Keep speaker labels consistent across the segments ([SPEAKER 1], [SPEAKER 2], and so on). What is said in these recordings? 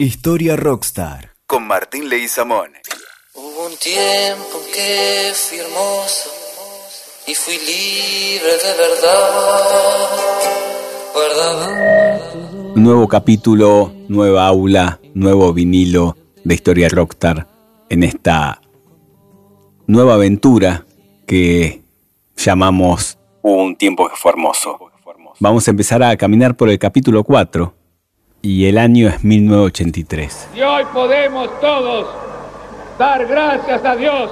[SPEAKER 1] Historia Rockstar con Martín Leguizamón.
[SPEAKER 2] Hubo un tiempo que fui hermoso y fui libre de verdad. Guardaba.
[SPEAKER 3] Nuevo capítulo, nueva aula, nuevo vinilo de Historia Rockstar en esta nueva aventura que llamamos Un tiempo que fue hermoso. Vamos a empezar a caminar por el capítulo 4 y el año es 1983.
[SPEAKER 4] Y hoy podemos todos dar gracias a Dios.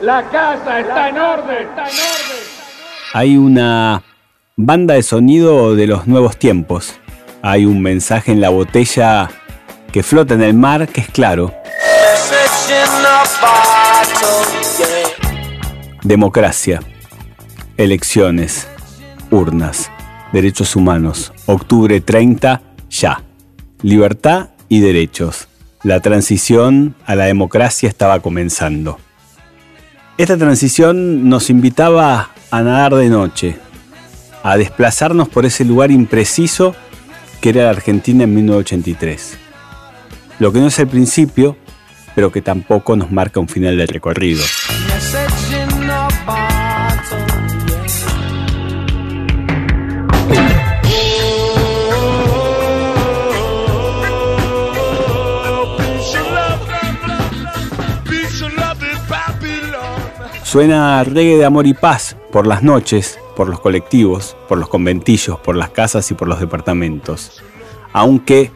[SPEAKER 4] La casa está en orden, está en orden.
[SPEAKER 3] Hay una banda de sonido de los nuevos tiempos. Hay un mensaje en la botella que flota en el mar que es claro. Democracia, elecciones, urnas, derechos humanos, octubre 30, ya. Libertad y derechos. La transición a la democracia estaba comenzando. Esta transición nos invitaba a nadar de noche, a desplazarnos por ese lugar impreciso que era la Argentina en 1983. Lo que no es el principio, pero que tampoco nos marca un final del recorrido. Suena reggae de amor y paz por las noches, por los colectivos, por los conventillos, por las casas y por los departamentos. Aunque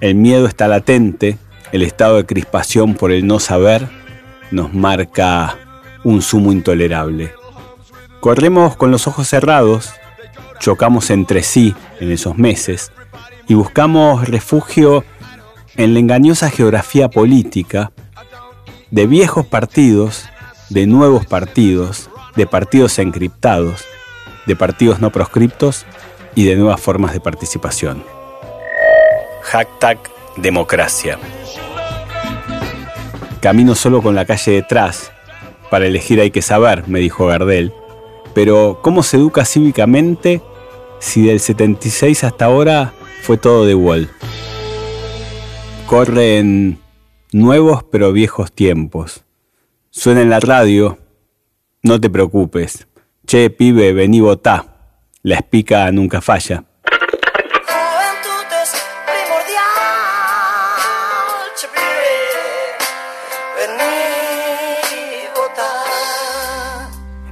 [SPEAKER 3] el miedo está latente, el estado de crispación por el no saber nos marca un sumo intolerable. Corremos con los ojos cerrados, chocamos entre sí en esos meses y buscamos refugio en la engañosa geografía política de viejos partidos de nuevos partidos, de partidos encriptados, de partidos no proscriptos y de nuevas formas de participación. Hashtag democracia. Camino solo con la calle detrás. Para elegir hay que saber, me dijo Gardel. Pero ¿cómo se educa cívicamente si del 76 hasta ahora fue todo de igual? Corren nuevos pero viejos tiempos Suena en la radio, no te preocupes. Che, pibe, vení votá. La espica nunca falla.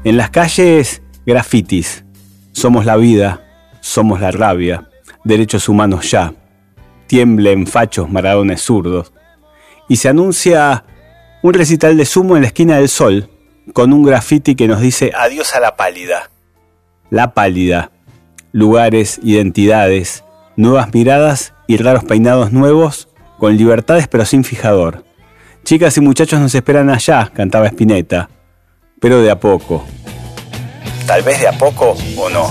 [SPEAKER 3] En las calles, grafitis. Somos la vida, somos la rabia. Derechos humanos ya. Tiemblen fachos maradones zurdos. Y se anuncia un recital de sumo en la esquina del sol, con un graffiti que nos dice adiós a la pálida. La pálida. Lugares, identidades, nuevas miradas y raros peinados nuevos, con libertades pero sin fijador. Chicas y muchachos nos esperan allá, cantaba Spinetta, pero de a poco. Tal vez de a poco o no.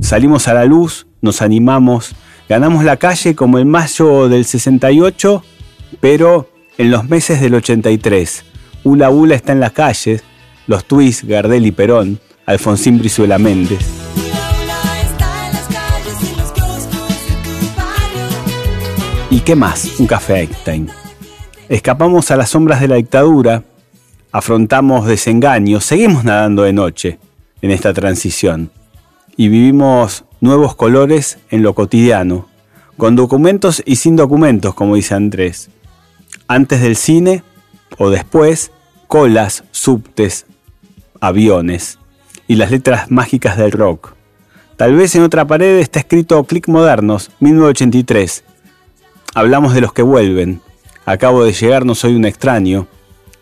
[SPEAKER 3] Salimos a la luz, nos animamos, ganamos la calle como el mayo del 68 pero en los meses del 83, Ula Ula está en las calles, los Twist, Gardel y Perón, Alfonsín Brizuela Méndez. ¿Y qué más? Un café Einstein. Escapamos a las sombras de la dictadura, afrontamos desengaños, seguimos nadando de noche en esta transición y vivimos nuevos colores en lo cotidiano, con documentos y sin documentos, como dice Andrés antes del cine o después, colas, subtes, aviones y las letras mágicas del rock. Tal vez en otra pared está escrito Click Modernos, 1983. Hablamos de los que vuelven. Acabo de llegar, no soy un extraño.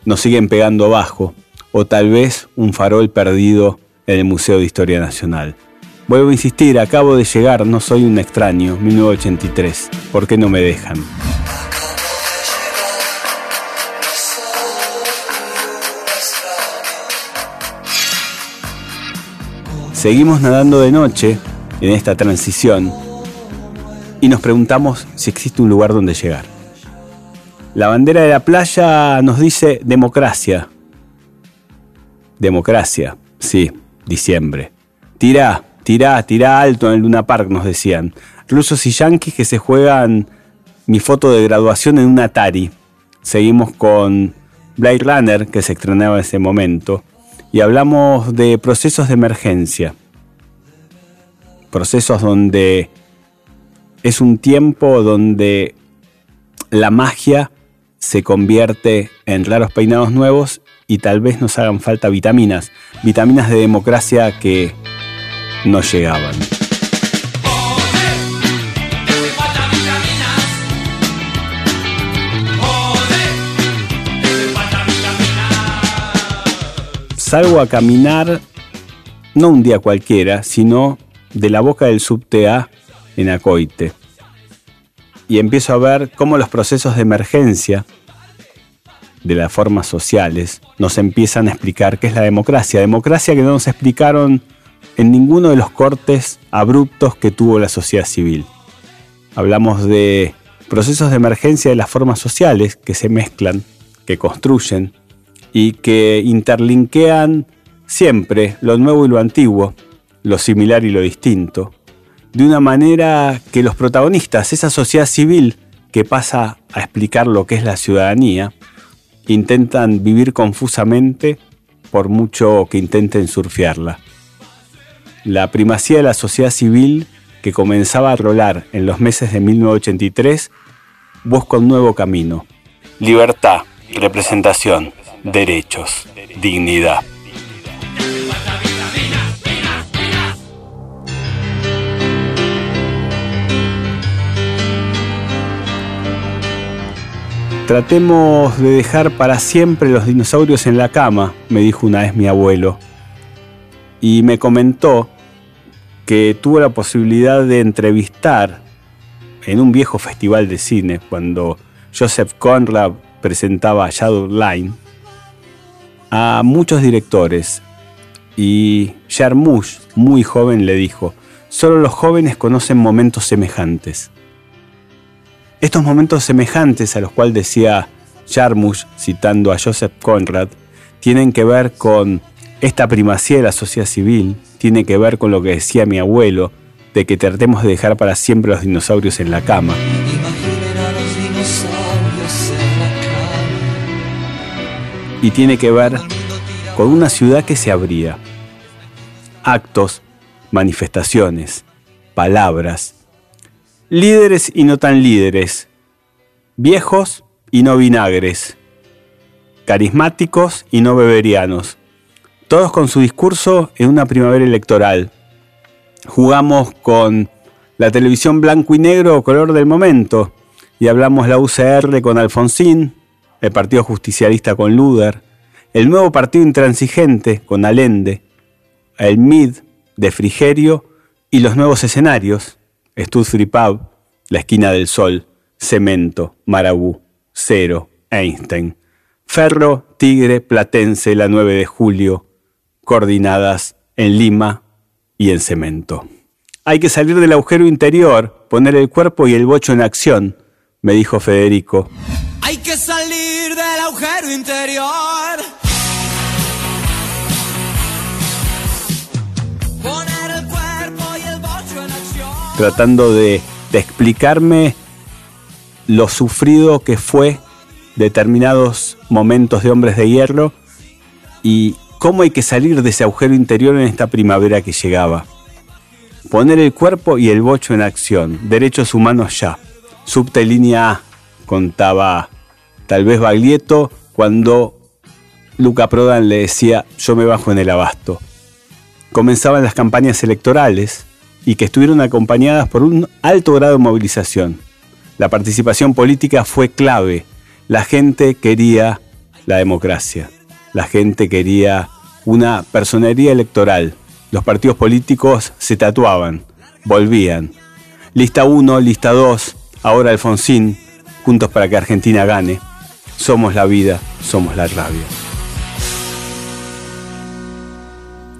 [SPEAKER 3] Nos siguen pegando abajo. O tal vez un farol perdido en el Museo de Historia Nacional. Vuelvo a insistir, acabo de llegar, no soy un extraño, 1983. ¿Por qué no me dejan? Seguimos nadando de noche en esta transición y nos preguntamos si existe un lugar donde llegar. La bandera de la playa nos dice democracia. Democracia, sí, diciembre. Tirá, tirá, tirá alto en el Luna Park, nos decían. rusos y yanquis que se juegan mi foto de graduación en un Atari. Seguimos con Blade Runner, que se estrenaba en ese momento, y hablamos de procesos de emergencia. Procesos donde es un tiempo donde la magia se convierte en raros peinados nuevos y tal vez nos hagan falta vitaminas, vitaminas de democracia que no llegaban. Salgo a caminar, no un día cualquiera, sino de la boca del subte A en Acoite. Y empiezo a ver cómo los procesos de emergencia de las formas sociales nos empiezan a explicar qué es la democracia. Democracia que no nos explicaron en ninguno de los cortes abruptos que tuvo la sociedad civil. Hablamos de procesos de emergencia de las formas sociales que se mezclan, que construyen y que interlinkean siempre lo nuevo y lo antiguo, lo similar y lo distinto, de una manera que los protagonistas, esa sociedad civil que pasa a explicar lo que es la ciudadanía, intentan vivir confusamente por mucho que intenten surfearla. La primacía de la sociedad civil que comenzaba a rolar en los meses de 1983 busca un nuevo camino. Libertad, representación, derechos, dignidad. Tratemos de dejar para siempre los dinosaurios en la cama, me dijo una vez mi abuelo. Y me comentó que tuvo la posibilidad de entrevistar en un viejo festival de cine, cuando Joseph Conrad presentaba Shadow Line, a muchos directores. Y Jarmusch, muy joven, le dijo, solo los jóvenes conocen momentos semejantes. Estos momentos semejantes a los cuales decía Jarmusch, citando a Joseph Conrad, tienen que ver con esta primacía de la sociedad civil, tiene que ver con lo que decía mi abuelo, de que tratemos de dejar para siempre los dinosaurios en la cama. Y tiene que ver con una ciudad que se abría. Actos, manifestaciones, palabras, Líderes y no tan líderes. Viejos y no vinagres. Carismáticos y no beberianos. Todos con su discurso en una primavera electoral. Jugamos con la televisión blanco y negro color del momento y hablamos la UCR con Alfonsín, el Partido Justicialista con Luder, el nuevo Partido Intransigente con Allende, el MID de Frigerio y los nuevos escenarios Stuttgart Pub, La Esquina del Sol, Cemento, Marabú, Cero, Einstein, Ferro, Tigre, Platense, la 9 de julio, coordinadas en Lima y en Cemento. Hay que salir del agujero interior, poner el cuerpo y el bocho en acción, me dijo Federico.
[SPEAKER 5] Hay que salir del agujero interior.
[SPEAKER 3] tratando de, explicarme lo sufrido que fue determinados momentos de hombres de hierro y cómo hay que salir de ese agujero interior en esta primavera que llegaba. Poner el cuerpo y el bocho en acción, derechos humanos ya. Subte línea A, contaba tal vez Baglietto cuando Luca Prodan le decía yo me bajo en el abasto. Comenzaban las campañas electorales, y que estuvieron acompañadas por un alto grado de movilización. La participación política fue clave. La gente quería la democracia. La gente quería una personería electoral. Los partidos políticos se tatuaban, volvían. Lista 1, lista 2, ahora Alfonsín, juntos para que Argentina gane. Somos la vida, somos la rabia.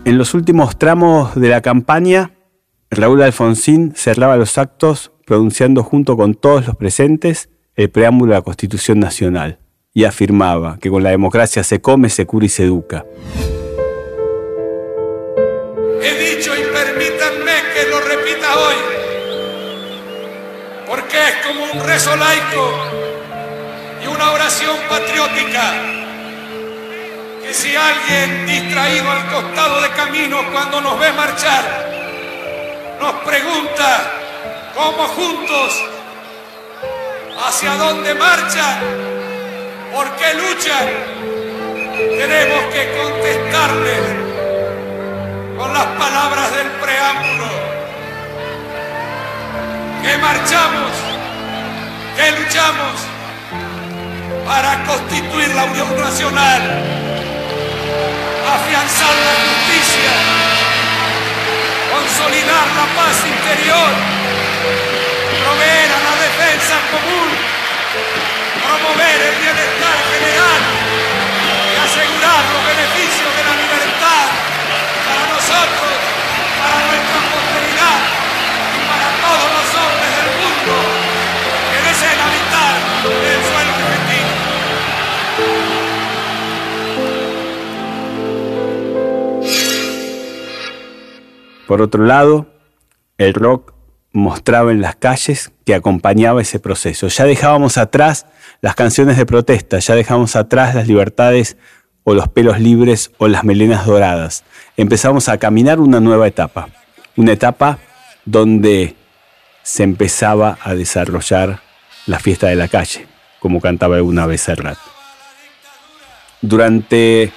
[SPEAKER 3] En los últimos tramos de la campaña, Raúl Alfonsín cerraba los actos pronunciando junto con todos los presentes el preámbulo de la Constitución Nacional y afirmaba que con la democracia se come, se cura y se educa.
[SPEAKER 6] He dicho y permítanme que lo repita hoy. Como un rezo laico y una oración patriótica. Que si alguien distraído al costado de camino cuando nos ve marchar, nos pregunta cómo juntos, hacia dónde marchan, por qué luchan, tenemos que contestarles con las palabras del preámbulo. Que marchamos, que luchamos para constituir la Unión Nacional, afianzar la justicia, consolidar la paz interior, proveer a la defensa común, promover el bienestar general y asegurar los beneficios de la libertad para nosotros,
[SPEAKER 3] Por otro lado, el rock mostraba en las calles que acompañaba ese proceso. Ya dejábamos atrás las canciones de protesta, ya dejábamos atrás las libertades o los pelos libres o las melenas doradas. Empezamos a caminar una nueva etapa, una etapa donde se empezaba a desarrollar la fiesta de la calle, como cantaba alguna vez Serrat. Durante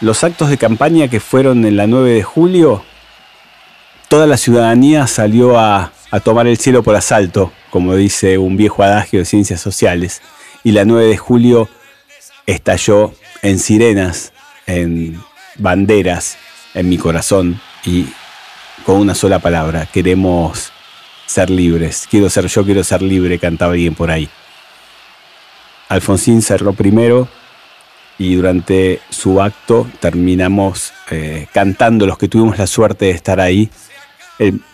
[SPEAKER 3] los actos de campaña que fueron en la 9 de julio, toda la ciudadanía salió a, tomar el cielo por asalto, como dice un viejo adagio de ciencias sociales, y la 9 de julio estalló en sirenas, en banderas, en mi corazón, y con una sola palabra, queremos ser libres, quiero ser yo, quiero ser libre, cantaba alguien por ahí. Alfonsín cerró primero y durante su acto terminamos eh, cantando los que tuvimos la suerte de estar ahí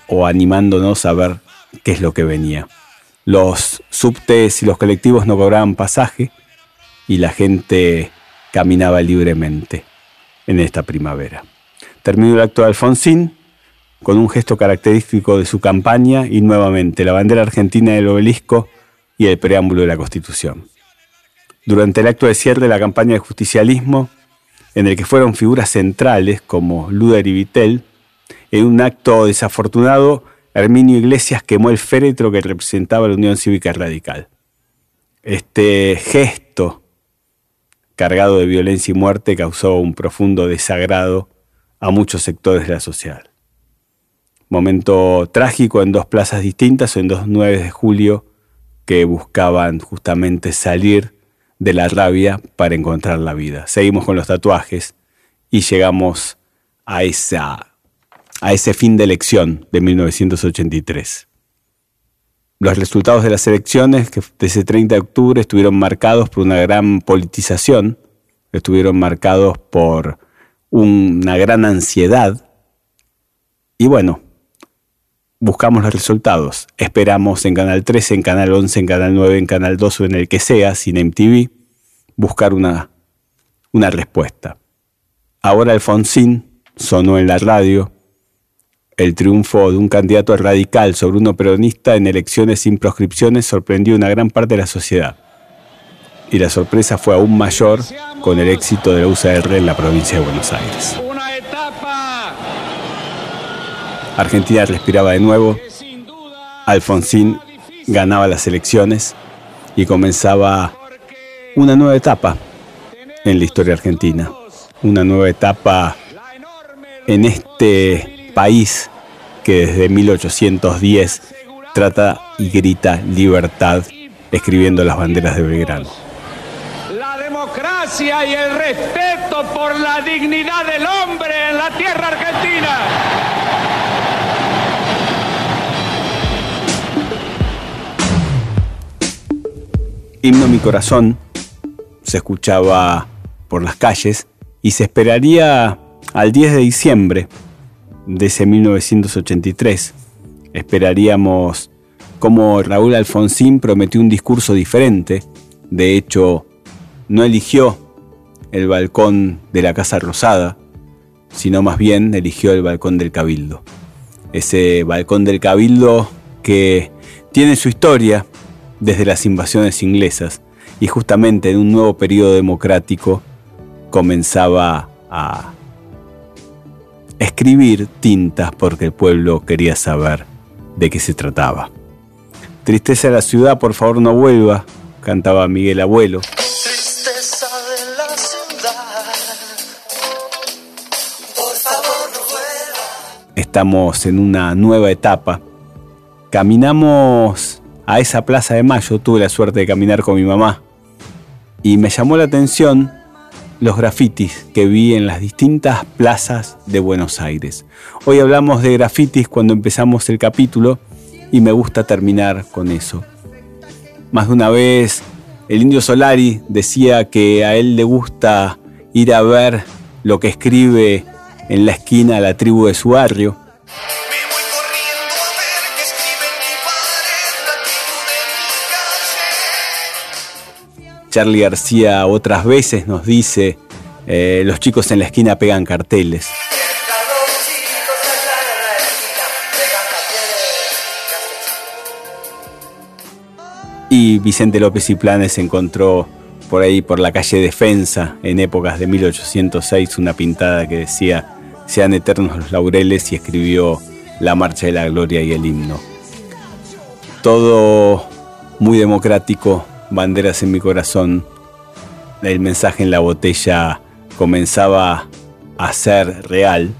[SPEAKER 3] o animándonos a ver qué es lo que venía. Los subtes y los colectivos no cobraban pasaje y la gente caminaba libremente en esta primavera. Terminó el acto de Alfonsín con un gesto característico de su campaña y nuevamente la bandera argentina del obelisco y el preámbulo de la Constitución. Durante el acto de cierre de la campaña de justicialismo, en el que fueron figuras centrales como Luder y Vitel, en un acto desafortunado, Herminio Iglesias quemó el féretro que representaba la Unión Cívica Radical. Este gesto, cargado de violencia y muerte, causó un profundo desagrado a muchos sectores de la sociedad. Momento trágico en dos plazas distintas, en dos 9 de julio, que buscaban justamente salir de la rabia para encontrar la vida. Seguimos con los tatuajes y llegamos a, esa, a ese fin de elección de 1983. Los resultados de las elecciones que de ese 30 de octubre estuvieron marcados por una gran politización, estuvieron marcados por una gran ansiedad y bueno, buscamos los resultados. Esperamos en Canal 13, en Canal 11, en Canal 9, en Canal 2 o en el que sea, sin MTV, buscar una, una respuesta. Ahora Alfonsín sonó en la radio el triunfo de un candidato radical sobre uno peronista en elecciones sin proscripciones sorprendió a una gran parte de la sociedad. Y la sorpresa fue aún mayor con el éxito de la UCR en la provincia de Buenos Aires. Argentina respiraba de nuevo, Alfonsín ganaba las elecciones y comenzaba una nueva etapa en la historia argentina, una nueva etapa en este país que desde 1810 trata y grita libertad escribiendo las banderas de Belgrano.
[SPEAKER 4] la democracia y el respeto por la dignidad del hombre en la tierra argentina.
[SPEAKER 3] Himno Mi Corazón se escuchaba por las calles y se esperaría al 10 de diciembre de ese 1983. Esperaríamos como Raúl Alfonsín prometió un discurso diferente. De hecho, no eligió el balcón de la Casa Rosada, sino más bien eligió el balcón del Cabildo. Ese balcón del Cabildo que tiene su historia, desde las invasiones inglesas y justamente en un nuevo periodo democrático comenzaba a escribir tintas porque el pueblo quería saber de qué se trataba. Tristeza de la ciudad, por favor no vuelva, cantaba Miguel Abuelo.
[SPEAKER 2] Tristeza de la ciudad. Por favor, no vuelva.
[SPEAKER 3] Estamos en una nueva etapa. Caminamos a esa plaza de mayo, tuve la suerte de caminar con mi mamá y me llamó la atención los grafitis que vi en las distintas plazas de Buenos Aires. Hoy hablamos de grafitis cuando empezamos el capítulo y me gusta terminar con eso. Más de una vez el indio Solari decía que a él le gusta ir a ver lo que escribe en la esquina la tribu de su barrio. Charlie García otras veces nos dice, eh, los chicos en la esquina pegan carteles. Y Vicente López y Planes encontró por ahí, por la calle Defensa, en épocas de 1806, una pintada que decía, sean eternos los laureles y escribió la Marcha de la Gloria y el himno. Todo muy democrático, banderas en mi corazón, el mensaje en la botella comenzaba a ser real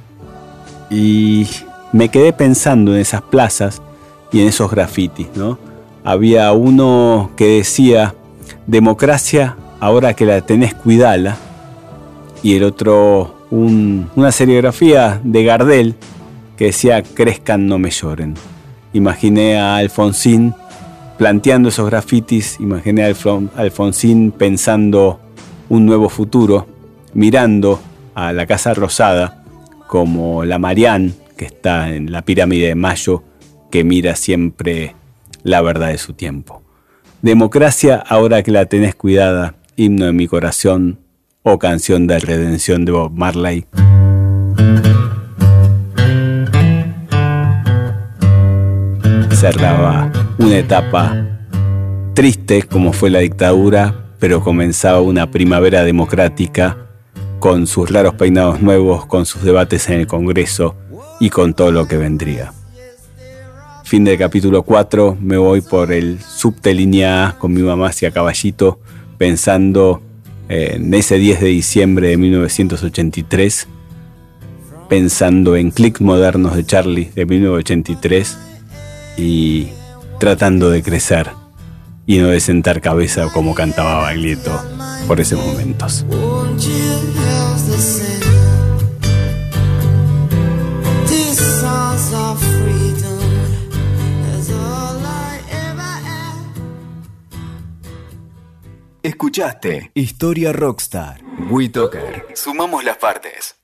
[SPEAKER 3] y me quedé pensando en esas plazas y en esos grafitis, ¿no? Había uno que decía, democracia, ahora que la tenés, cuidala. Y el otro, un- una serigrafía de Gardel que decía, crezcan, no me lloren. Imaginé a Alfonsín planteando esos grafitis, imaginé a Alfon- Alfonsín pensando un nuevo futuro, mirando a la Casa Rosada como la Marianne que está en la pirámide de Mayo, que mira siempre la verdad de su tiempo. Democracia, ahora que la tenés cuidada, himno de mi corazón o canción de redención de Bob Marley. Cerraba una etapa triste como fue la dictadura, pero comenzaba una primavera democrática con sus raros peinados nuevos, con sus debates en el Congreso y con todo lo que vendría. Fin del capítulo 4, me voy por el subte línea A con mi mamá hacia Caballito, pensando en ese 10 de diciembre de 1983, pensando en Clics Modernos de Charlie de 1983 y tratando de crecer y no de sentar cabeza como cantaba Baglietto por esos momentos.
[SPEAKER 1] Escuchaste Historia Rockstar. WeToker. Sumamos las partes.